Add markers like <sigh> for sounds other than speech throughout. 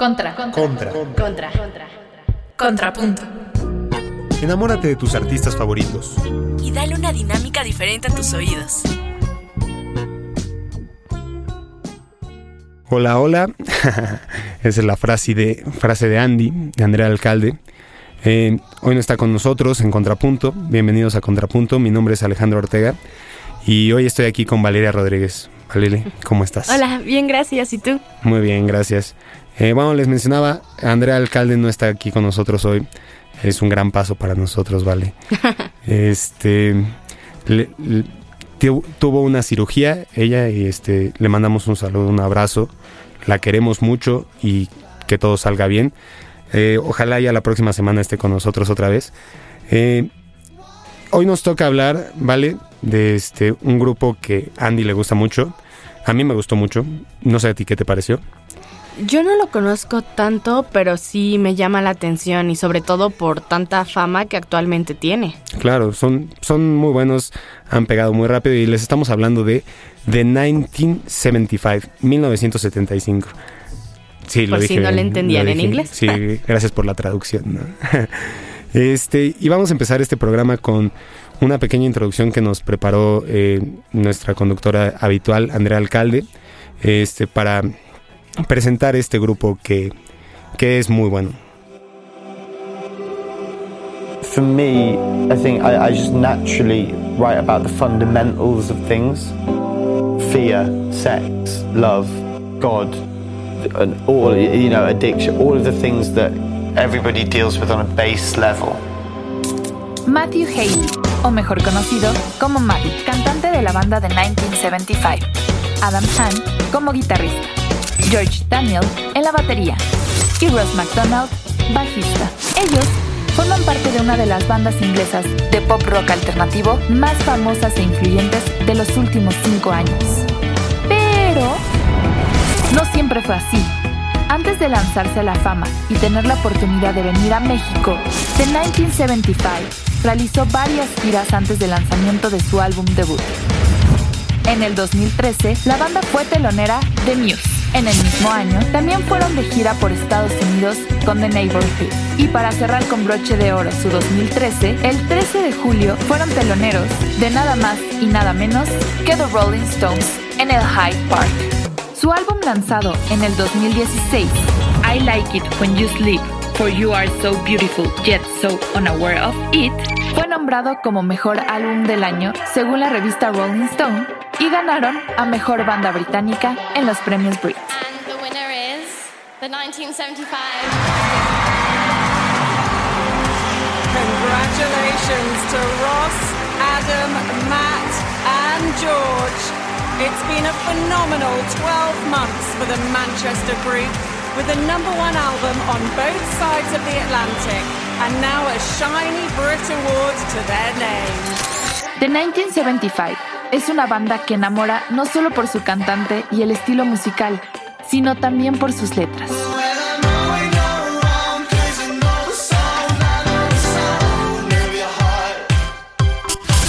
Contra. Contra. Contra. Contrapunto. Enamórate de tus artistas favoritos. Y dale una dinámica diferente a tus oídos. Hola, hola. <laughs> Esa es la frase de, frase de Andy, de Andrea Alcalde. Eh, hoy no está con nosotros en Contrapunto. Bienvenidos a Contrapunto. Mi nombre es Alejandro Ortega y hoy estoy aquí con Valeria Rodríguez. Valeria, ¿cómo estás? Hola, bien, gracias. ¿Y tú? Muy bien, gracias. Eh, bueno, les mencionaba, Andrea Alcalde no está aquí con nosotros hoy. Es un gran paso para nosotros, vale. <laughs> este le- le- tu- tuvo una cirugía, ella, y este le mandamos un saludo, un abrazo. La queremos mucho y que todo salga bien. Eh, ojalá ya la próxima semana esté con nosotros otra vez. Eh, hoy nos toca hablar, ¿vale? De este un grupo que Andy le gusta mucho. A mí me gustó mucho. No sé a ti qué te pareció. Yo no lo conozco tanto, pero sí me llama la atención y sobre todo por tanta fama que actualmente tiene. Claro, son, son muy buenos, han pegado muy rápido y les estamos hablando de The 1975, 1975. Sí, Por si no bien, le entendían lo en dije. inglés. Sí, gracias por la traducción. ¿no? <laughs> Este, y vamos a empezar este programa con una pequeña introducción que nos preparó eh, nuestra conductora habitual, Andrea Alcalde, este, para presentar este grupo que, que es muy bueno. For me, I think I, I just naturally write about the fundamentals of things fear, sex, love, God, and all, you know, addiction, all of the things that everybody deals with on a base level. Matthew Haley, o mejor conocido como Matty, cantante de la banda de 1975. Adam Hahn como guitarrista. George Daniel en la batería. Y Ross McDonald, bajista. Ellos forman parte de una de las bandas inglesas de pop rock alternativo más famosas e influyentes de los últimos cinco años. Pero no siempre fue así. Antes de lanzarse a la fama y tener la oportunidad de venir a México, The 1975 realizó varias giras antes del lanzamiento de su álbum debut. En el 2013, la banda fue telonera de Muse. En el mismo año, también fueron de gira por Estados Unidos con The Neighborhood. Y para cerrar con broche de oro su 2013, el 13 de julio fueron teloneros de nada más y nada menos que The Rolling Stones en el Hyde Park. Su álbum lanzado en el 2016, I Like It When You Sleep, For You Are So Beautiful Yet So Unaware of It, fue nombrado como mejor álbum del año según la revista Rolling Stone y ganaron a mejor banda británica en los premios Brit. And the winner is the 1975. Congratulations to Ross, Adam, Matt, and George. It's been a phenomenal 12 months for the Manchester group, with a number one album on both sides of the Atlantic, and now a shiny Brit Award to their name. The 1975 es una banda que enamora no solo por su cantante y el estilo musical, sino también por sus letras.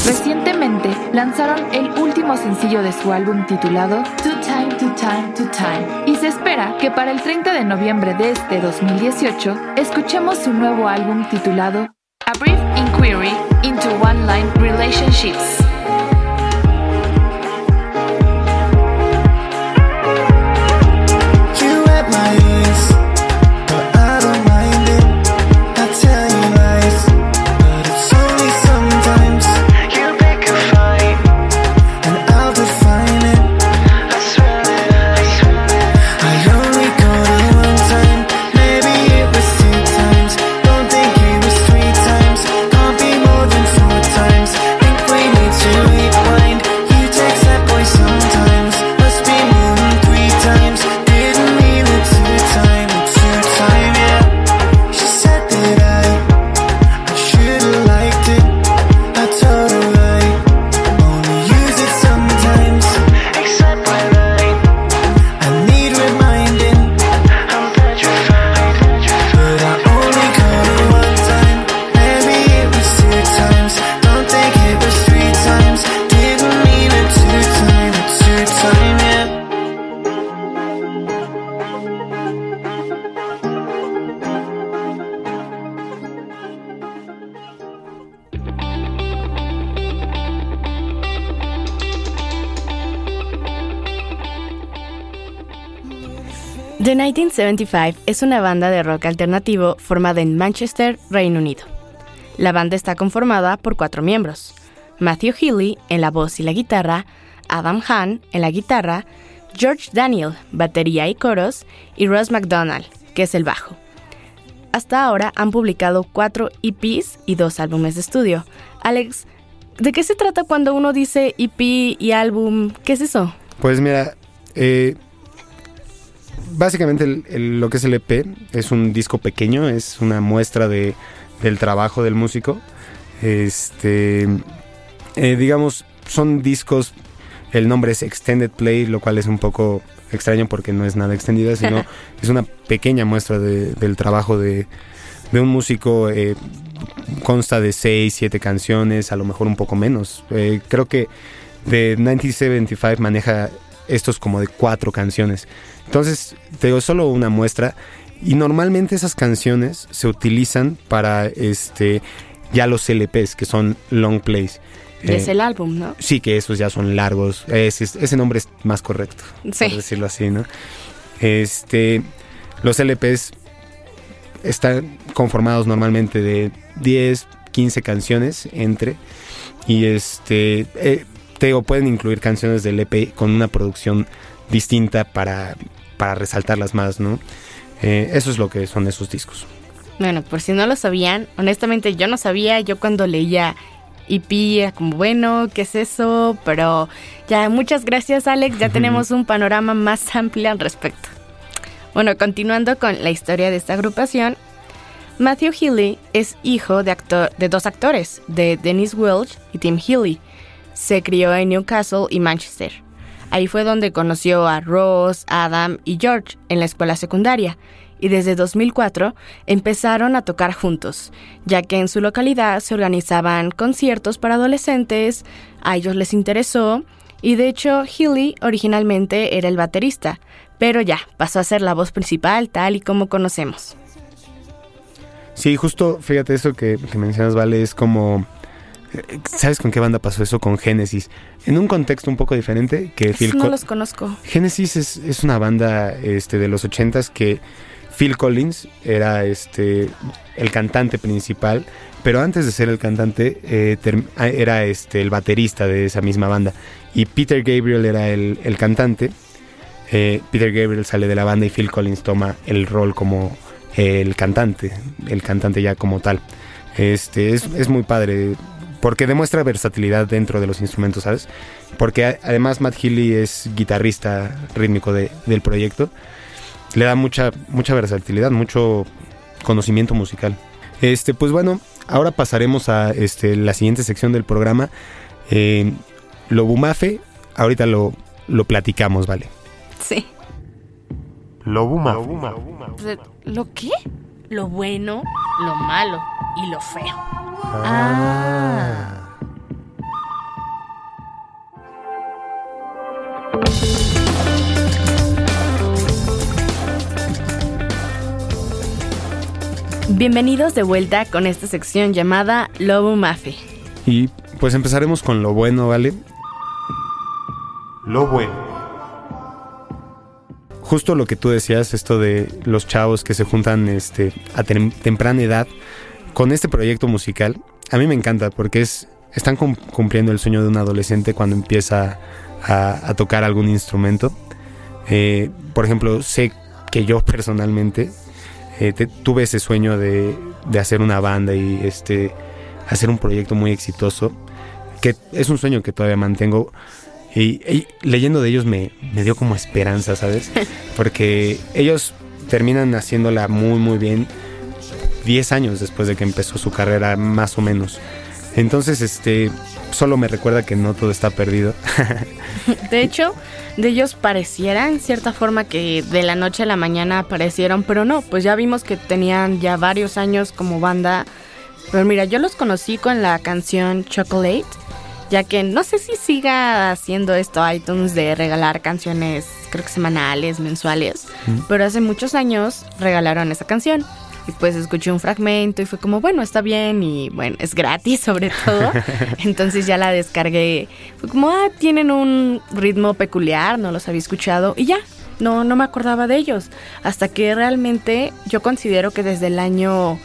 Recientemente lanzaron el último sencillo de su álbum titulado To Time, To Time, To Time y se espera que para el 30 de noviembre de este 2018 escuchemos su nuevo álbum titulado A Brief Inquiry into One-Line Relationships. The 1975 es una banda de rock alternativo formada en Manchester, Reino Unido. La banda está conformada por cuatro miembros. Matthew Healy en la voz y la guitarra, Adam Hahn en la guitarra, George Daniel, batería y coros, y Ross McDonald, que es el bajo. Hasta ahora han publicado cuatro EPs y dos álbumes de estudio. Alex, ¿de qué se trata cuando uno dice EP y álbum? ¿Qué es eso? Pues mira, eh, básicamente el- el- lo que es el EP es un disco pequeño, es una muestra de, del trabajo del músico. Este, eh, digamos, son discos, el nombre es Extended Play, lo cual es un poco extraño porque no es nada extendida, sino <laughs> es una pequeña muestra de- del trabajo de, de un músico. eh, consta de 6, 7 canciones, a lo mejor un poco menos. Eh, creo que de 1975 maneja estos como de cuatro canciones. Entonces, te digo, solo una muestra. Y normalmente esas canciones se utilizan para este ya los LPs, que son long plays. Eh, es el álbum, ¿no? Sí, que esos ya son largos. Ese, ese nombre es más correcto, Sí. por decirlo así, ¿no? Este, los LPs están conformados normalmente de 10, 15 canciones entre. Y este, eh, te digo, pueden incluir canciones del EP con una producción distinta para, para resaltarlas más, ¿no? Eh, eso es lo que son esos discos. Bueno, por si no lo sabían, honestamente yo no sabía, yo cuando leía EP era como, bueno, ¿qué es eso? Pero ya, muchas gracias Alex, ya tenemos un panorama más amplio al respecto. Bueno, continuando con la historia de esta agrupación, Matthew Healy es hijo de, actor, de dos actores, de Dennis Welch y Tim Healy. Se crió en Newcastle y Manchester. Ahí fue donde conoció a Ross, Adam y George en la escuela secundaria y desde 2004 empezaron a tocar juntos, ya que en su localidad se organizaban conciertos para adolescentes, a ellos les interesó y de hecho Healy originalmente era el baterista, pero ya pasó a ser la voz principal tal y como conocemos. Sí, justo, fíjate, eso que, que mencionas, Vale, es como... ¿Sabes con qué banda pasó eso? Con Genesis. En un contexto un poco diferente que Phil no Co- los conozco. Genesis es, es una banda este, de los ochentas que Phil Collins era este, el cantante principal, pero antes de ser el cantante eh, ah, era este, el baterista de esa misma banda. Y Peter Gabriel era el, el cantante. Eh, Peter Gabriel sale de la banda y Phil Collins toma el rol como el cantante, el cantante ya como tal. Este, es, es muy padre porque demuestra versatilidad dentro de los instrumentos, ¿sabes? Porque además Matt Healy es guitarrista rítmico de- del proyecto. Le da mucha, mucha versatilidad, mucho conocimiento musical. Este, pues bueno, ahora pasaremos a este, la siguiente sección del programa. Eh, lo bumafe, ahorita lo, lo platicamos, ¿vale? Sí. Lo ¿Lo qué? Lo bueno, lo malo y lo feo. Ah. Bienvenidos de vuelta con esta sección llamada Lobo Mafe. Y pues empezaremos con lo bueno, ¿vale? Lo bueno. Justo lo que tú decías, esto de los chavos que se juntan este, a tem- temprana edad con este proyecto musical, a mí me encanta porque es están cum- cumpliendo el sueño de un adolescente cuando empieza a, tocar algún instrumento. Eh, por ejemplo, sé que yo <laughs> personalmente eh, tuve ese sueño de, de hacer una banda y este hacer un proyecto muy exitoso, que es un sueño que todavía mantengo. Y, y leyendo de ellos me, me dio como esperanza, ¿sabes? <laughs> Porque ellos terminan haciéndola muy, muy bien 10 años después de que empezó su carrera, más o menos. Entonces, este, solo me recuerda que no todo está perdido. <laughs> De hecho, de ellos pareciera en cierta forma que de la noche a la mañana aparecieron, pero no, pues ya vimos que tenían ya varios años como banda. Pero mira, yo los conocí con la canción Chocolate, ya que no sé si siga haciendo esto iTunes de regalar canciones, creo que semanales, mensuales, pero hace muchos años regalaron esa canción. Y pues escuché un fragmento y fue como, bueno, está bien y bueno, es gratis <laughs> sobre todo. <laughs> Entonces ya la descargué. Fue como, ah, tienen un ritmo peculiar, no los había escuchado y ya. no, no me acordaba de ellos. Hasta que realmente yo considero que desde el año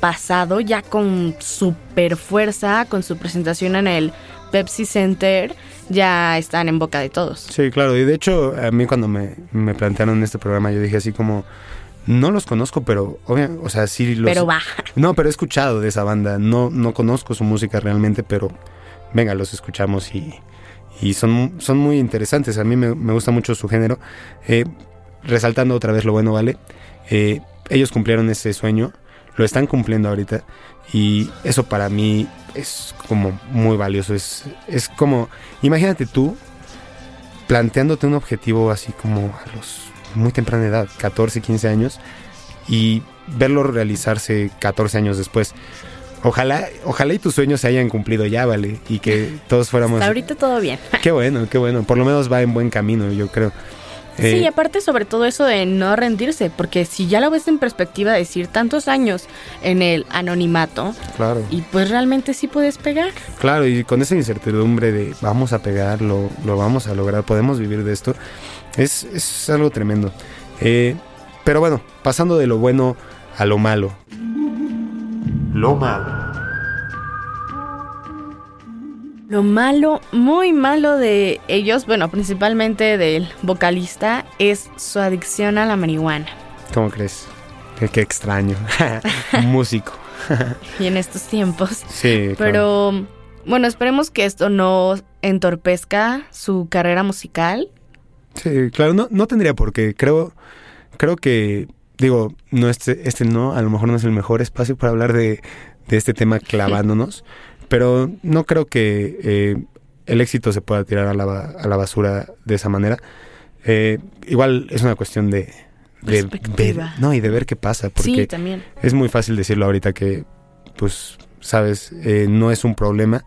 pasado, ya con super fuerza, con su presentación en el Pepsi Center, ya están en boca de todos. Sí, claro. Y de hecho, a mí cuando me, me plantearon este programa, yo dije así como, no los conozco, pero obvia- o sea, sí los... Pero va. No, pero he escuchado de esa banda. No, no conozco su música realmente, pero venga, los escuchamos y, y son, son muy interesantes. A mí me, me gusta mucho su género. Eh, resaltando otra vez lo bueno, ¿vale? Eh, ellos cumplieron ese sueño, lo están cumpliendo ahorita y eso para mí es como muy valioso. Es, es como, imagínate tú planteándote un objetivo así como a los muy temprana edad, 14, 15 años, y verlo realizarse 14 años después. Ojalá, ojalá y tus sueños se hayan cumplido ya, ¿vale? Y que todos fuéramos... Hasta ahorita todo bien. Qué bueno, qué bueno. Por lo menos va en buen camino, yo creo. Sí, Eh, y aparte sobre todo eso de no rendirse, porque si ya lo ves en perspectiva, decir tantos años en el anonimato, claro, y pues realmente sí puedes pegar. claro, y con esa incertidumbre de vamos a pegar, lo, lo vamos a lograr, podemos vivir de esto, es, es algo tremendo. Eh, pero bueno, pasando de lo bueno a lo malo. Lo malo. Lo malo, muy malo de ellos, bueno, principalmente del vocalista, es su adicción a la marihuana. ¿Cómo crees? Qué, extraño. <laughs> Músico. <laughs> Y en estos tiempos. Sí, claro. Pero bueno, esperemos que esto no entorpezca su carrera musical. Sí, claro, no, no tendría por qué. Creo, creo que, digo, no este, este no, a lo mejor no es el mejor espacio para hablar de, de este tema <laughs> clavándonos, pero no creo que eh, el éxito se pueda tirar a la, a la basura de esa manera. Eh, igual es una cuestión de, de ver, no, y de ver qué pasa, Sí, porque también. es muy fácil decirlo ahorita que, pues, sabes, eh, no es un problema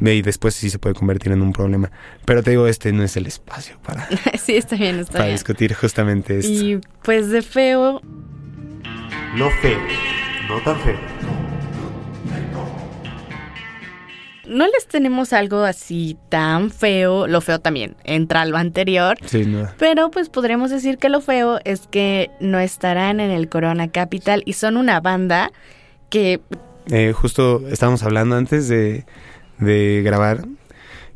y después sí se puede convertir en un problema. Pero te digo, este no es el espacio para, <laughs> sí, está bien, está para bien. discutir justamente esto. Y pues de feo, Lo feo, no tan feo. No les tenemos algo así tan feo. Lo feo también entra a lo anterior. Sí, no. Pero pues podremos decir que lo feo es que no estarán en el Corona Capital y son una banda que Eh, justo estábamos hablando antes de, de grabar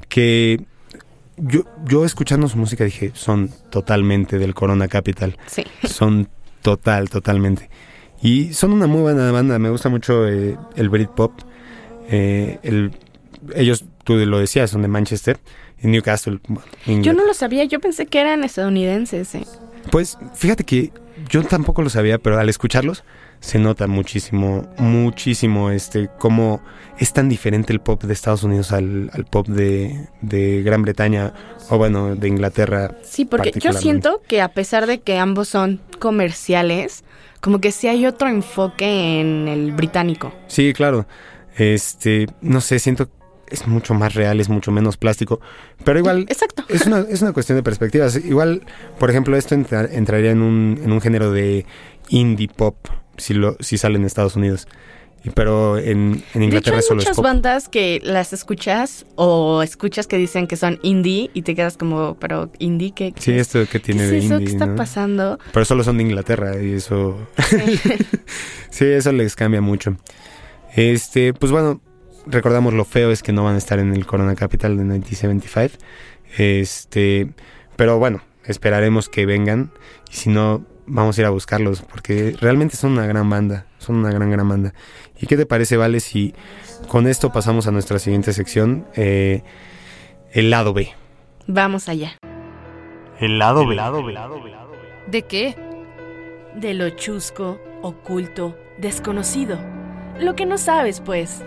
que yo, yo escuchando su música dije, son totalmente del Corona Capital. sí, <laughs> Son total, totalmente. Y son una muy buena banda. Me gusta mucho eh, el Britpop. Eh, el, ellos, tú lo decías, son de Manchester, en Newcastle. yo no lo sabía, yo pensé que eran estadounidenses. ¿eh? Pues fíjate que yo tampoco lo sabía, pero al escucharlos se nota muchísimo, muchísimo este cómo es tan diferente el pop de Estados Unidos al, al pop de, de Gran Bretaña o bueno, de Inglaterra. Sí, porque yo siento que a pesar de que ambos son comerciales, como que sí hay otro enfoque en el británico. Sí, claro. Este, no sé, siento es mucho más real, es mucho menos plástico, pero igual Exacto. es una, es una cuestión de perspectivas. Igual, por ejemplo, esto entra- entraría en un, en un género de indie pop, si, lo, si sale en Estados Unidos. Pero en, en De hecho, Inglaterra hay solo es muchas pop. bandas que las escuchas o escuchas que dicen que son indie y te quedas como, pero indie, ¿qué, qué Sí, es? esto que ¿Qué tiene es de eso? indie, ¿Qué está ¿no? pasando? Pero solo son de Inglaterra y eso... sí, <laughs> eso les cambia mucho. Este, pues bueno, recordamos lo feo es que no van a estar en el Corona Capital de 1975. Este, pero bueno, esperaremos que vengan y si no vamos a ir a buscarlos porque realmente son una gran banda, son una gran gran banda. ¿Y qué te parece, Vale, si con esto pasamos a nuestra siguiente sección, eh, el lado B? Vamos allá. El lado B. ¿De qué? De lo chusco, oculto, desconocido. Lo que no sabes, pues.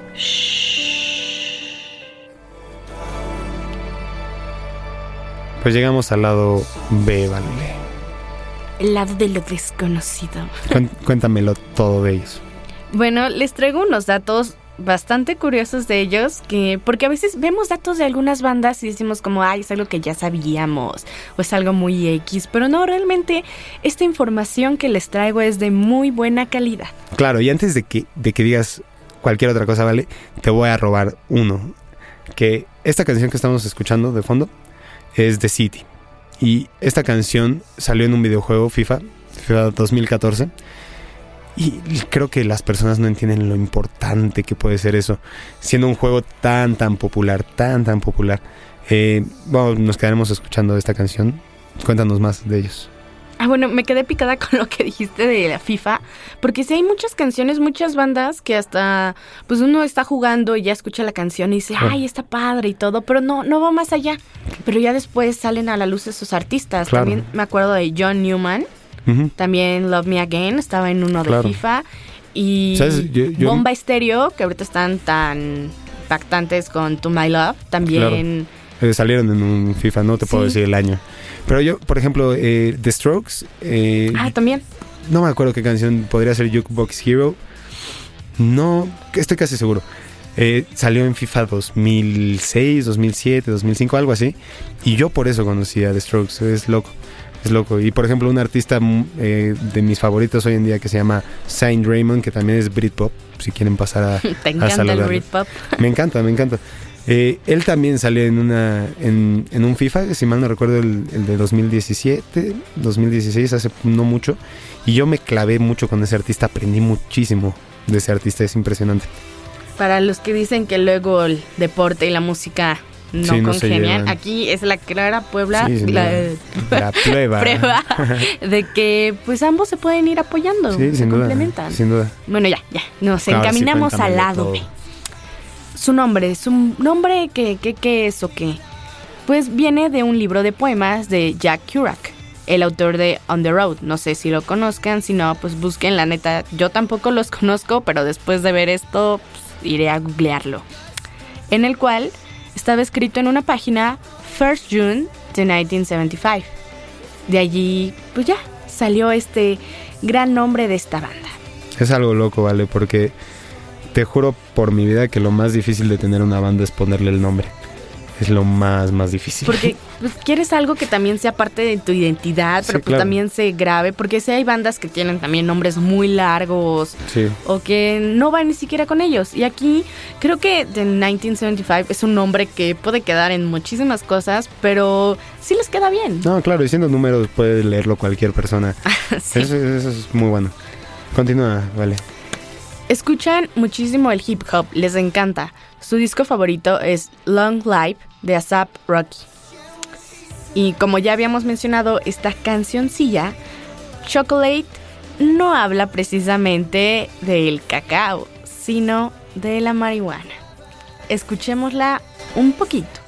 Pues llegamos al lado B, Vale. El lado de lo desconocido. Cuéntamelo todo de ellos. Bueno, les traigo unos datos bastante curiosos de ellos, que porque a veces vemos datos de algunas bandas y decimos como, ay, es algo que ya sabíamos, o es algo muy X, pero no, realmente esta información que les traigo es de muy buena calidad. Claro, y antes de que, de que digas cualquier otra cosa, ¿vale? Te voy a robar uno. Que esta canción que estamos escuchando de fondo es The City. Y esta canción salió en un videojuego FIFA, FIFA 2014. Y creo que las personas no entienden lo importante que puede ser eso, siendo un juego tan, tan popular, tan, tan popular. Eh, bueno, nos quedaremos escuchando esta canción. Cuéntanos más de ellos. Ah, bueno, me quedé picada <laughs> con lo que dijiste de la FIFA, porque sí hay muchas canciones, muchas bandas que hasta, pues uno está jugando y ya escucha la canción y dice, ay, está padre y todo, pero no, no va más allá. Pero ya después salen a la luz esos artistas. Claro. También me acuerdo de John Newman, También Love Me Again, estaba en uno Claro. de FIFA. Y ¿Sabes? Yo- yo- Bomba Estéreo, que ahorita están tan impactantes con To My Love, también... Eh, salieron en un FIFA, no te puedo decir el año. Pero yo, por ejemplo, eh, The Strokes, eh, Ah, también. no me acuerdo qué canción podría ser Jukebox Hero. No, estoy casi seguro. Eh, salió en FIFA 2006, 2007, 2005, algo así. Y yo por eso conocí a The Strokes. Es loco. Es loco. Y por ejemplo, un artista mm, eh, de mis favoritos hoy en día que se llama Saint Raymond, que también es Britpop, si quieren pasar a, <laughs> Te a encanta el saludarlo. Britpop. Me encanta, me encanta. Eh, él también salió en una en, en un FIFA, si mal no recuerdo, el, el de 2017, 2016, hace no mucho. Y yo me clavé mucho con ese artista, aprendí muchísimo de ese artista, es impresionante. Para los que dicen que luego el deporte y la música no Sí, no congenian, aquí es la clara Puebla Sí, la. La <laughs> prueba. <laughs> de que pues ambos se pueden ir apoyando, Sí, se sin duda. complementan. Sin duda. Bueno, ya, ya, nos Ahora encaminamos al lado. B. Su nombre, su nombre, ¿qué, qué, qué es o qué? Pues viene de un libro de poemas de Jack Kerouac, el autor de On the Road. No sé si lo conozcan, si no, pues busquen, la neta. Yo tampoco los <laughs> conozco, pero después de ver esto, pues, iré a googlearlo. En el cual estaba escrito en una página 1st June de 1975. De allí, pues ya, salió este gran nombre de esta banda. Es algo loco, ¿vale? Porque te juro por mi vida que lo más difícil de tener una banda es ponerle el nombre. Es lo más, más difícil. Porque <laughs> pues, quieres algo que también sea parte de tu identidad, Sí, pero pues claro. también se grave, porque si hay bandas que tienen también nombres muy largos Sí. o que no van ni siquiera con ellos. Y aquí creo que The 1975 es un nombre que puede quedar en muchísimas cosas, pero sí les queda bien. No, claro, diciendo números puede leerlo cualquier persona. <laughs> Sí. Eso, eso es muy bueno. Continúa, vale. Escuchan muchísimo el hip hop, les encanta. Su disco favorito es Long Life de ASAP Rocky. Y como ya habíamos mencionado, esta cancioncilla, Chocolate, no habla precisamente del cacao, sino de la marihuana. Escuchémosla un poquito.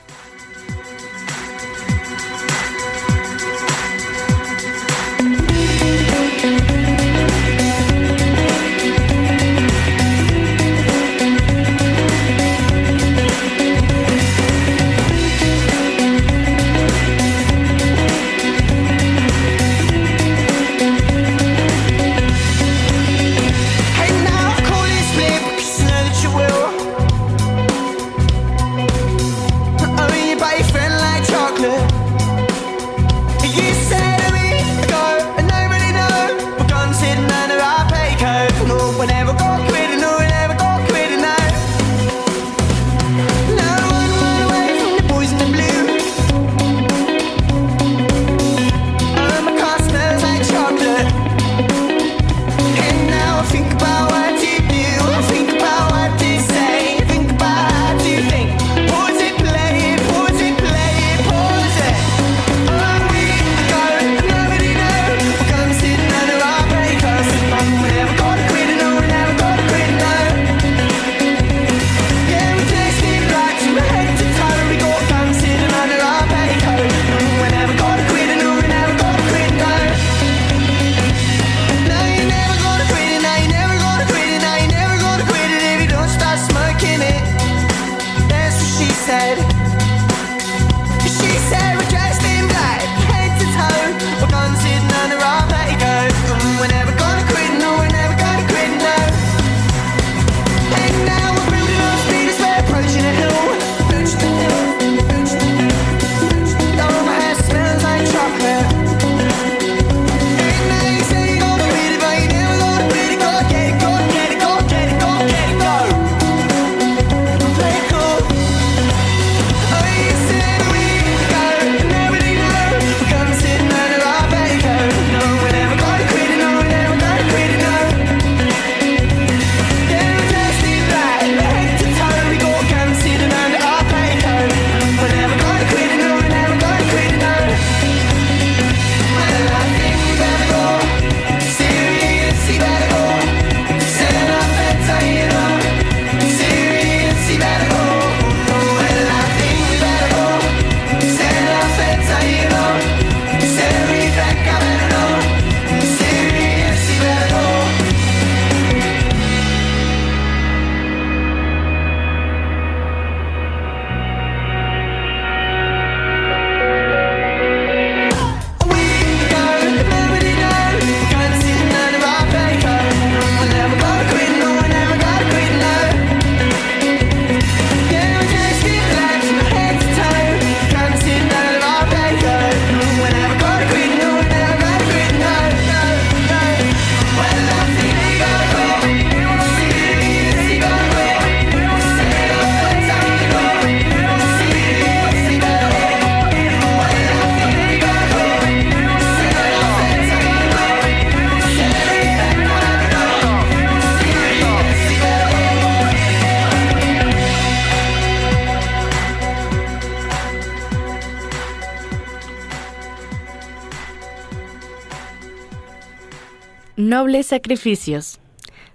Sacrificios.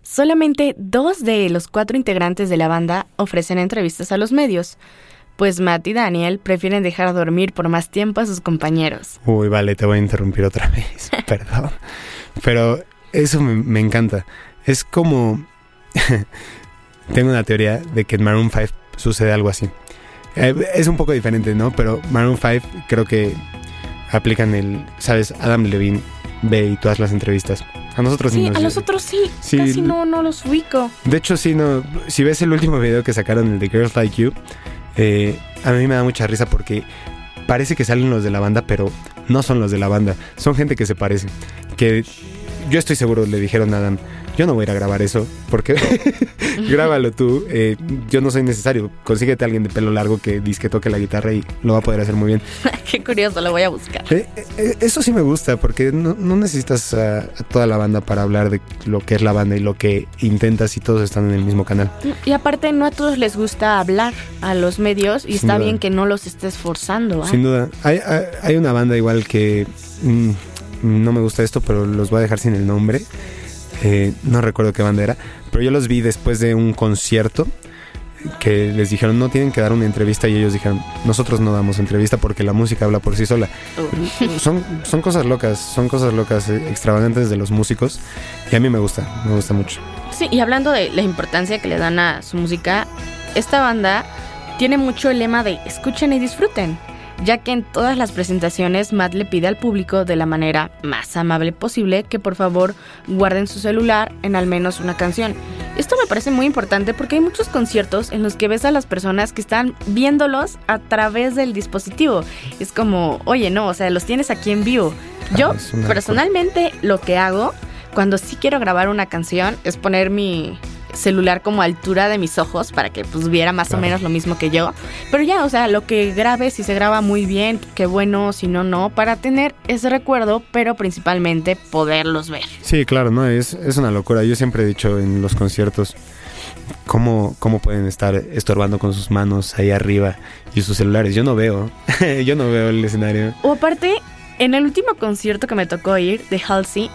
Solamente dos de los cuatro integrantes de la banda ofrecen entrevistas a los medios, pues Matt y Daniel prefieren dejar dormir por más tiempo a sus compañeros. Uy, vale, te voy a interrumpir otra <laughs> vez. Perdón. Pero eso me, me encanta. Es como... <laughs> Tengo una teoría de que en Maroon 5 sucede algo así. Eh, es un poco diferente, ¿no? Pero Maroon 5 creo que aplican el... ¿Sabes? Adam Levine ve y todas las entrevistas. A nosotros sí, Sí, nos- a los otros sí, Sí, casi no, no los ubico. De hecho, sí, no. Si ves el último video que sacaron, el de Girls Like You, eh, a mí me da mucha risa porque parece que salen los de la banda, pero no son los de la banda. Son gente que se parece. Que yo estoy seguro le dijeron a Adam, yo no voy a ir a grabar eso, porque <laughs> grábalo tú. eh, yo no soy necesario. Consíguete a alguien de pelo largo que disque toque la guitarra y lo va a poder hacer muy bien. <laughs> Qué curioso, lo voy a buscar. Eh, eh, eso sí me gusta, porque no, no necesitas a, a toda la banda para hablar de lo que es la banda y lo que intentas y todos están en el mismo canal. Y aparte, no a todos les gusta hablar a los medios y Sin está duda. bien que no los estés forzando. ¿ah? Sin duda. Hay, hay, hay una banda igual que mm, no me gusta esto, pero los voy a dejar sin el nombre. Eh, no recuerdo qué banda era, pero yo los vi después de un concierto que les dijeron no tienen que dar una entrevista y ellos dijeron nosotros no damos entrevista porque la música habla por sí sola. Son, son cosas locas, son cosas locas, eh, extravagantes de los músicos y a mí me gusta, me gusta mucho. Sí, y hablando de la importancia que le dan a su música, esta banda tiene mucho el lema de escuchen y disfruten, ya que en todas las presentaciones Matt le pide al público de la manera más amable posible que por favor guarden su celular en al menos una canción. Esto me parece muy importante porque hay muchos conciertos en los que ves a las personas que están viéndolos a través del dispositivo. Es como, oye, no, o sea, los tienes aquí en vivo. Yo Ah, una personalmente lo que hago cuando sí quiero grabar una canción es poner mi celular como a altura de mis ojos para que pues viera más Claro. o menos lo mismo que yo. Pero ya, o sea, lo que grabe, si se graba muy bien, qué bueno, si no, no, para tener ese recuerdo, pero principalmente poderlos ver. Sí, claro, no, es, es una locura. Yo siempre he dicho en los conciertos cómo, cómo pueden estar estorbando con sus manos ahí arriba y sus celulares. Yo no veo, <laughs> yo no veo el escenario. O aparte, en el último concierto que me tocó ir de Halsey,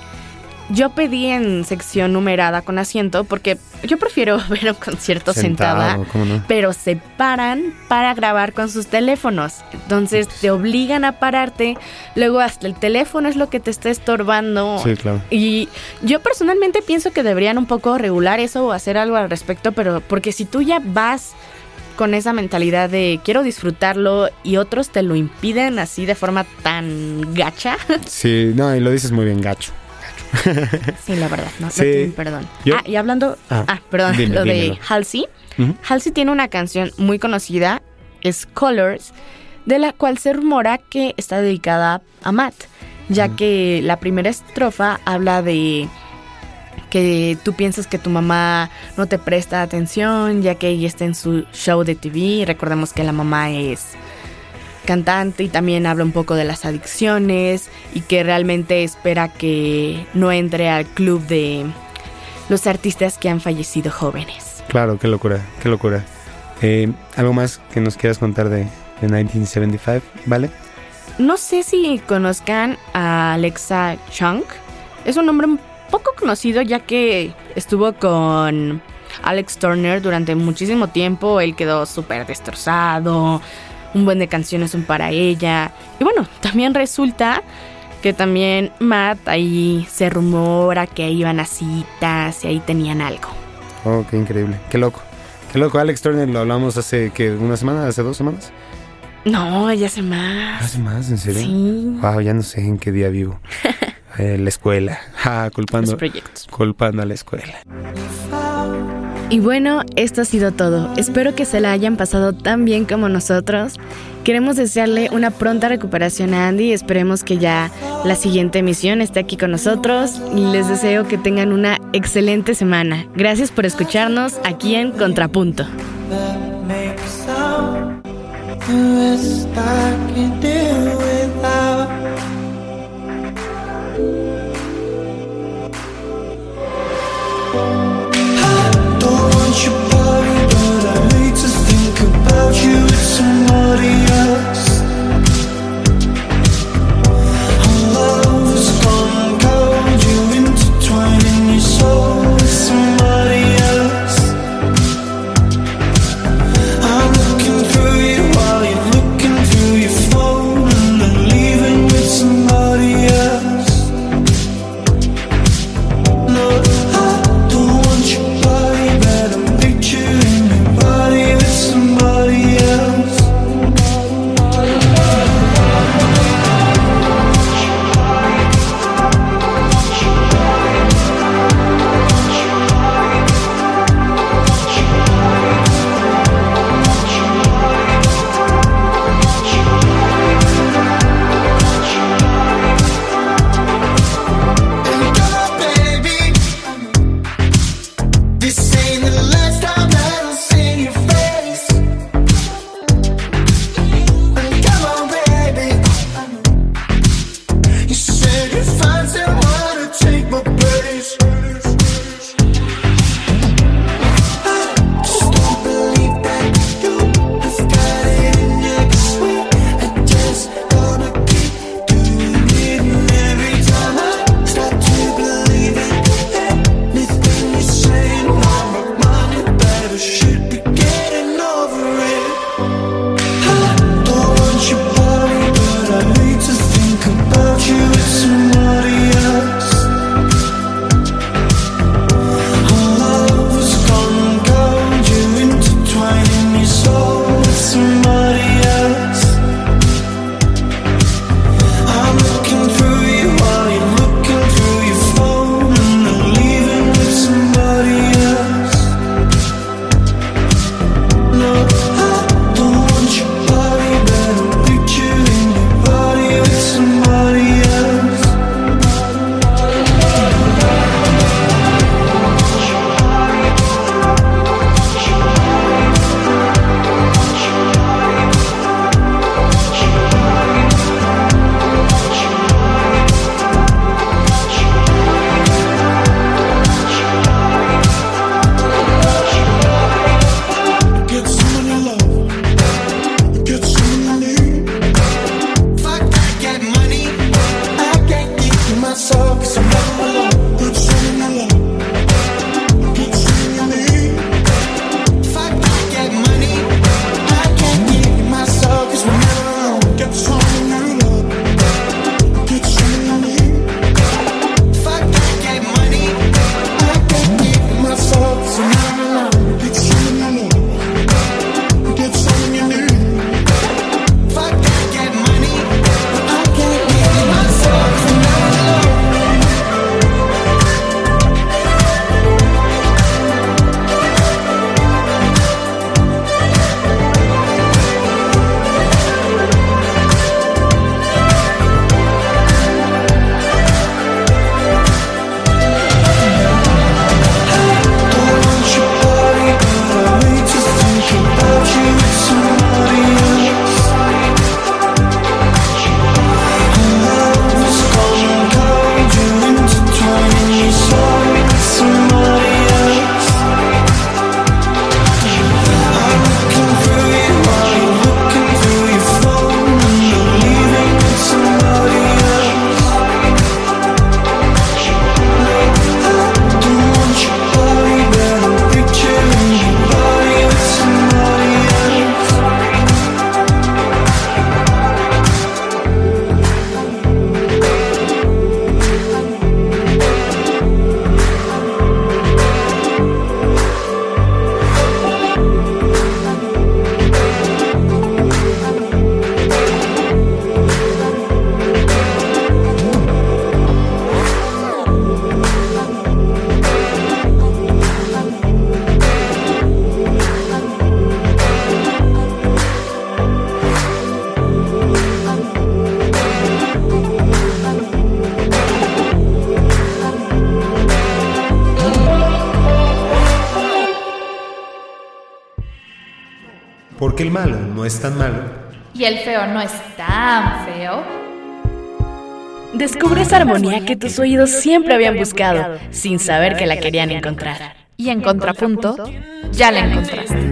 yo pedí en sección numerada con asiento porque yo prefiero <laughs> ver un concierto sentada. Sentado, ¿cómo no? pero se paran para grabar con sus teléfonos. Entonces te obligan a pararte. Luego hasta el teléfono es lo que te está estorbando. Sí, claro. Y yo personalmente pienso que deberían un poco regular eso o hacer algo al respecto, pero porque si tú ya vas con esa mentalidad de quiero disfrutarlo y otros te lo impiden así de forma tan gacha. <laughs> Sí, no, y lo dices muy bien, gacho. <laughs> sí, la verdad, no, no Sí. tienen perdón. Yo- Ah, y hablando, Ah, ah, perdón, dime, lo de. Halsey. Halsey tiene una canción muy conocida, es Colors, de la cual se rumora que está dedicada a Matt, ya que la primera estrofa habla de que tú piensas que tu mamá no te presta atención, ya que ella está en su show de TV. Recordemos que la mamá es cantante y también habla un poco de las adicciones y que realmente espera que no entre al club de los artistas que han fallecido jóvenes. Claro, qué locura, qué locura. Eh, ¿Algo más que nos quieras contar de, de 1975, vale? No sé si conozcan a Alexa Chung. Es un nombre un poco conocido ya que estuvo con Alex Turner durante muchísimo tiempo. Él quedó súper destrozado. Un buen de canciones son para ella. Y bueno, también resulta que también Matt ahí se rumora que iban a citas y ahí tenían algo. Oh, qué increíble, qué loco. Qué loco, Alex Turner lo hablamos hace, ¿qué? ¿Una semana? ¿Hace dos semanas? No, ya hace más. ¿Hace más? ¿En serio? Sí. Wow, ya no sé en qué día vivo. <laughs> Eh, la escuela. Ah, culpando, Los proyectos. culpando a la escuela. Y bueno, esto ha sido todo. Espero que se la hayan pasado tan bien como nosotros. Queremos desearle una pronta recuperación a Andy. Esperemos que ya la siguiente emisión esté aquí con nosotros. Les deseo que tengan una excelente semana. Gracias por escucharnos aquí en Contrapunto. You with somebody else. el malo no es tan malo. Y el feo no es tan feo. Descubre esa armonía que tus oídos siempre habían buscado, sin saber que la querían encontrar. Y en contrapunto, ya la encontraste.